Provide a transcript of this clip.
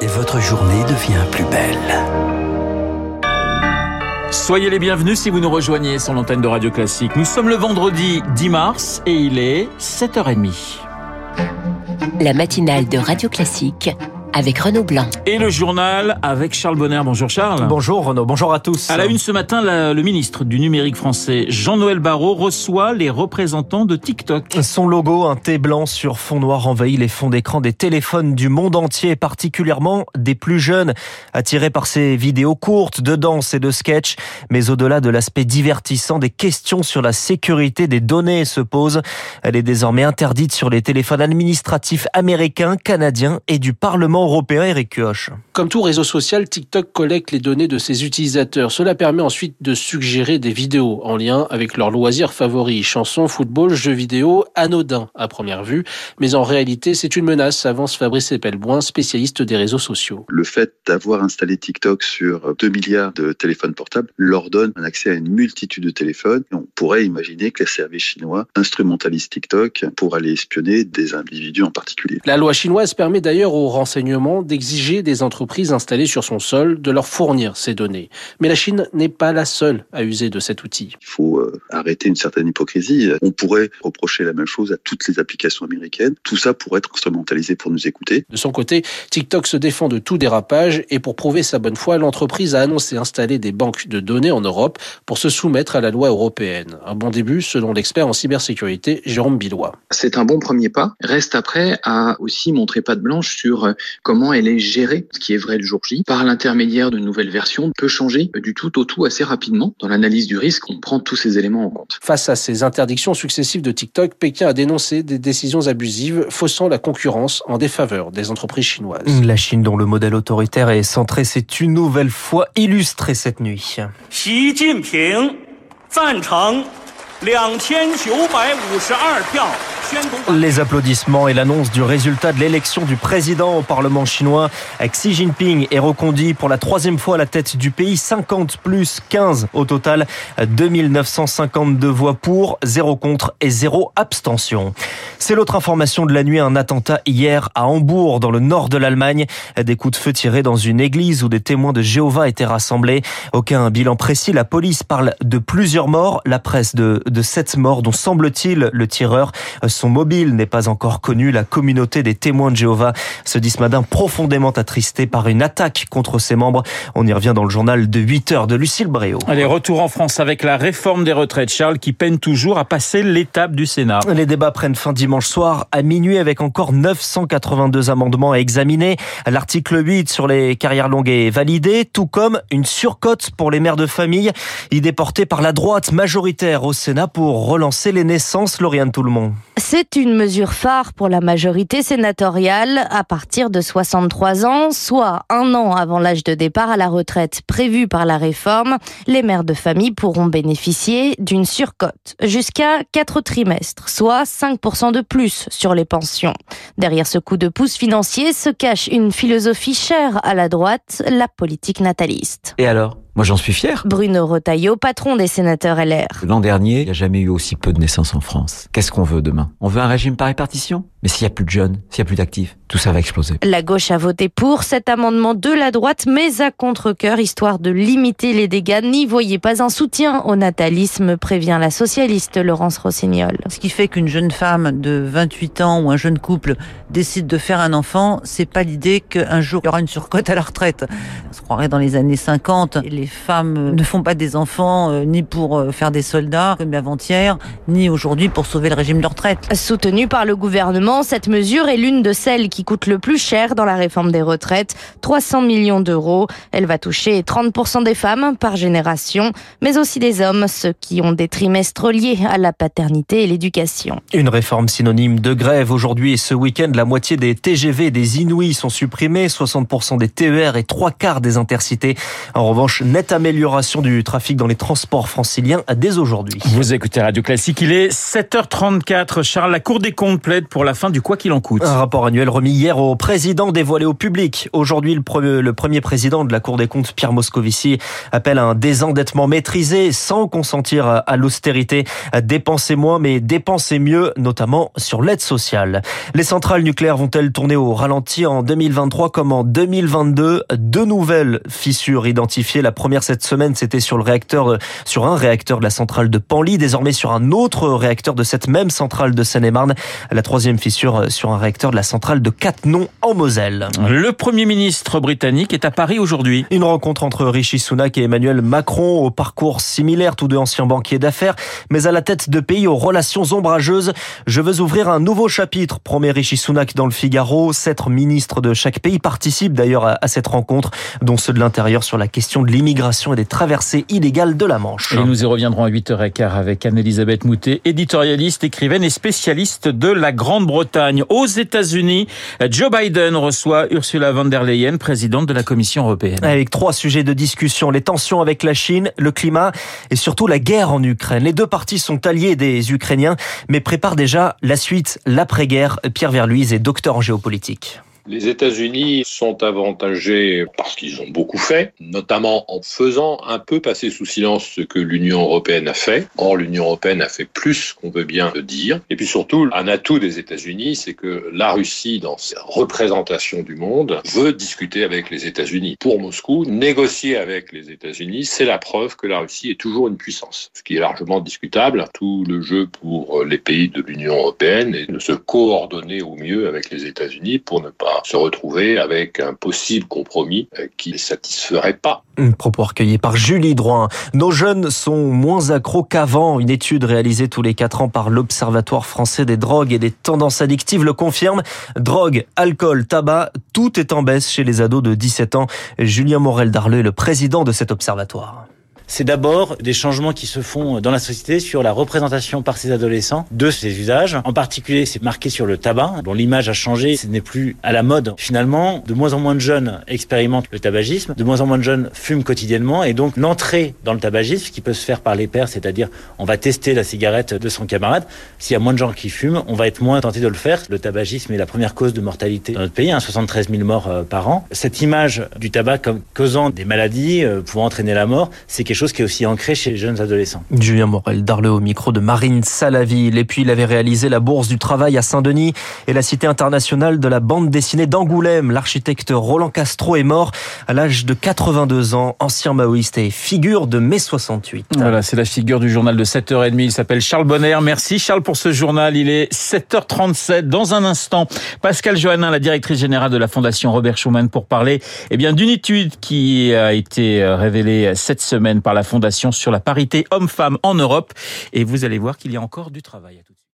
et votre journée devient plus belle. Soyez les bienvenus si vous nous rejoignez sur l'antenne de Radio Classique. Nous sommes le vendredi 10 mars et il est 7h30. La matinale de Radio Classique avec Renaud Blanc. Et le journal avec Charles Bonner. Bonjour Charles. Bonjour Renaud, bonjour à tous. À la une ce matin, la- le ministre du numérique français, Jean-Noël Barrot, reçoit les représentants de TikTok. Son logo, un thé blanc sur fond noir, envahit les fonds d'écran des téléphones du monde entier, particulièrement des plus jeunes, attirés par ces vidéos courtes de danse et de sketch. Mais au-delà de l'aspect divertissant, des questions sur la sécurité des données se posent. Elle est désormais interdite sur les téléphones administratifs américains, canadiens et du Parlement européen, Eric Kioch. Comme tout réseau social, TikTok collecte les données de ses utilisateurs. Cela permet ensuite de suggérer des vidéos en lien avec leurs loisirs favoris, chansons, football, jeux vidéo, anodins à première vue. Mais en réalité, c'est une menace, avance Fabrice Epelboin, spécialiste des réseaux sociaux. Le fait d'avoir installé TikTok sur 2 milliards de téléphones portables leur donne un accès à une multitude de téléphones. On pourrait imaginer que les services chinois instrumentalisent TikTok pour aller espionner des individus en particulier. La loi chinoise permet d'ailleurs aux renseignements d'exiger des entreprises installées sur son sol de leur fournir ces données. Mais la Chine n'est pas la seule à user de cet outil. Il faut euh, arrêter une certaine hypocrisie. On pourrait reprocher la même chose à toutes les applications américaines. Tout ça pourrait être instrumentalisé pour nous écouter. De son côté, TikTok se défend de tout dérapage et pour prouver sa bonne foi, l'entreprise a annoncé installer des banques de données en Europe pour se soumettre à la loi européenne. Un bon début selon l'expert en cybersécurité Jérôme Billois. C'est un bon premier pas. Reste après à aussi montrer patte blanche sur euh, comment elle est gérée, ce qui est vrai le jour J. Par l'intermédiaire de nouvelles versions, peut changer du tout au tout assez rapidement. Dans l'analyse du risque, on prend tous ces éléments en compte. Face à ces interdictions successives de TikTok, Pékin a dénoncé des décisions abusives faussant la concurrence en défaveur des entreprises chinoises. La Chine, dont le modèle autoritaire est centré, s'est une nouvelle fois illustré cette nuit. 习近平赞成两千九百五十二票宣读版。 les applaudissements et l'annonce du résultat de l'élection du président au Parlement chinois. Xi Jinping est reconduit pour la troisième fois à la tête du pays. 50 plus 15 au total. 2952 voix pour, 0 contre et 0 abstention. C'est l'autre information de la nuit. Un attentat hier à Hambourg, dans le nord de l'Allemagne. Des coups de feu tirés dans une église où des témoins de Jéhovah étaient rassemblés. Aucun bilan précis. La police parle de plusieurs morts. La presse de, de sept morts, dont semble-t-il le tireur. Son mobile n'est pas encore connu. La communauté des témoins de Jéhovah se dit ce matin profondément attristée par une attaque contre ses membres. On y revient dans le journal de 8 heures de Lucille Bréau. Allez, retour en France avec la réforme des retraites, Charles, qui peine toujours à passer l'étape du Sénat. Les débats prennent fin dimanche soir à minuit avec encore 982 amendements à examiner. L'article 8 sur les carrières longues est validé, tout comme une surcote pour les mères de famille, idée portée par la droite majoritaire au Sénat pour relancer les naissances, Lauriane Tout-le-Monde. C'est une mesure phare pour la majorité sénatoriale à partir de 63 ans, soit un an avant l'âge de départ à la retraite prévu par la réforme. Les mères de famille pourront bénéficier d'une surcote jusqu'à 4 trimestres, soit 5% de plus sur les pensions. Derrière ce coup de pouce financier se cache une philosophie chère à la droite, la politique nataliste. Et alors? Moi j'en suis fier. Bruno Retailleau, patron des sénateurs LR. L'an dernier, il n'y a jamais eu aussi peu de naissances en France. Qu'est-ce qu'on veut demain? On veut un régime par répartition? Mais s'il n'y a plus de jeunes, s'il n'y a plus d'actifs, tout ça va exploser. La gauche a voté pour cet amendement de la droite, mais à contre-cœur, histoire de limiter les dégâts. N'y voyez pas un soutien au natalisme, prévient la socialiste Laurence Rossignol. Ce qui fait qu'une jeune femme de 28 ans ou un jeune couple décide de faire un enfant, c'est pas l'idée qu'un jour il y aura une surcote à la retraite. On se croirait dans les années 50. Et les femmes ne font pas des enfants euh, ni pour euh, faire des soldats comme avant-hier, ni aujourd'hui pour sauver le régime de retraite. Soutenue par le gouvernement, cette mesure est l'une de celles qui coûte le plus cher dans la réforme des retraites, 300 millions d'euros. Elle va toucher 30% des femmes par génération, mais aussi des hommes, ceux qui ont des trimestres liés à la paternité et l'éducation. Une réforme synonyme de grève aujourd'hui et ce week-end, la moitié des TGV des Inouïs sont supprimés, 60% des TER et trois quarts des intercités. En revanche, nette amélioration du trafic dans les transports franciliens dès aujourd'hui. Vous écoutez Radio Classique, il est 7h34. Charles, la Cour des comptes plaide pour la fin du quoi qu'il en coûte. Un rapport annuel remis hier au président dévoilé au public. Aujourd'hui, le premier, le premier président de la Cour des comptes, Pierre Moscovici, appelle un désendettement maîtrisé sans consentir à l'austérité. Dépenser moins, mais dépenser mieux, notamment sur l'aide sociale. Les centrales nucléaires vont-elles tourner au ralenti en 2023 comme en 2022 Deux nouvelles fissures identifiées. La première cette semaine, c'était sur le réacteur, sur un réacteur de la centrale de Panly, désormais sur un autre réacteur de cette même centrale de Seine-et-Marne. La troisième fissure sur un réacteur de la centrale de Cattenom en Moselle. Le Premier ministre britannique est à Paris aujourd'hui. Une rencontre entre Rishi Sunak et Emmanuel Macron au parcours similaire, tous deux anciens banquiers d'affaires, mais à la tête de pays aux relations ombrageuses. Je veux ouvrir un nouveau chapitre, promet Rishi Sunak dans le Figaro. Sept ministres de chaque pays participent d'ailleurs à cette rencontre, dont ceux de l'intérieur sur la question de l'immigration et des traversées illégales de la Manche. Et nous y reviendrons à 8h15 avec Anne-Elisabeth Moutet, éditorialiste, écrivaine et spécialiste de la Grande-Bretagne. Aux États-Unis, Joe Biden reçoit Ursula von der Leyen, présidente de la Commission européenne. Avec trois sujets de discussion, les tensions avec la Chine, le climat et surtout la guerre en Ukraine. Les deux parties sont alliées des Ukrainiens, mais préparent déjà la suite, l'après-guerre. Pierre Verluise est docteur en géopolitique. Les États-Unis sont avantagés parce qu'ils ont beaucoup fait, notamment en faisant un peu passer sous silence ce que l'Union européenne a fait. Or, l'Union européenne a fait plus qu'on veut bien le dire. Et puis surtout, un atout des États-Unis, c'est que la Russie, dans sa représentation du monde, veut discuter avec les États-Unis. Pour Moscou, négocier avec les États-Unis, c'est la preuve que la Russie est toujours une puissance, ce qui est largement discutable. Tout le jeu pour les pays de l'Union européenne est de se coordonner au mieux avec les États-Unis pour ne pas se retrouver avec un possible compromis euh, qui ne satisferait pas. Un propos recueilli par Julie Droin. Nos jeunes sont moins accros qu'avant. Une étude réalisée tous les quatre ans par l'Observatoire français des drogues et des tendances addictives le confirme. Drogue, alcool, tabac, tout est en baisse chez les ados de 17 ans. Julien Morel-Darleux est le président de cet observatoire c'est d'abord des changements qui se font dans la société sur la représentation par ces adolescents de ces usages. En particulier, c'est marqué sur le tabac, dont l'image a changé, ce n'est plus à la mode. Finalement, de moins en moins de jeunes expérimentent le tabagisme, de moins en moins de jeunes fument quotidiennement, et donc l'entrée dans le tabagisme, qui peut se faire par les pairs, c'est-à-dire on va tester la cigarette de son camarade, s'il y a moins de gens qui fument, on va être moins tenté de le faire. Le tabagisme est la première cause de mortalité dans notre pays, hein, 73 000 morts euh, par an. Cette image du tabac comme causant des maladies, euh, pouvant entraîner la mort, c'est quelque chose qui est aussi ancré chez les jeunes adolescents. Julien Morel Darle au micro de Marine Salaville. Et puis il avait réalisé la Bourse du Travail à Saint-Denis et la Cité internationale de la bande dessinée d'Angoulême. L'architecte Roland Castro est mort à l'âge de 82 ans, ancien maoïste et figure de mai 68. Voilà, c'est la figure du journal de 7h30. Il s'appelle Charles Bonner. Merci Charles pour ce journal. Il est 7h37. Dans un instant, Pascal Johannin, la directrice générale de la Fondation Robert Schuman, pour parler eh bien d'une étude qui a été révélée cette semaine par la Fondation sur la parité homme-femme en Europe. Et vous allez voir qu'il y a encore du travail. À tout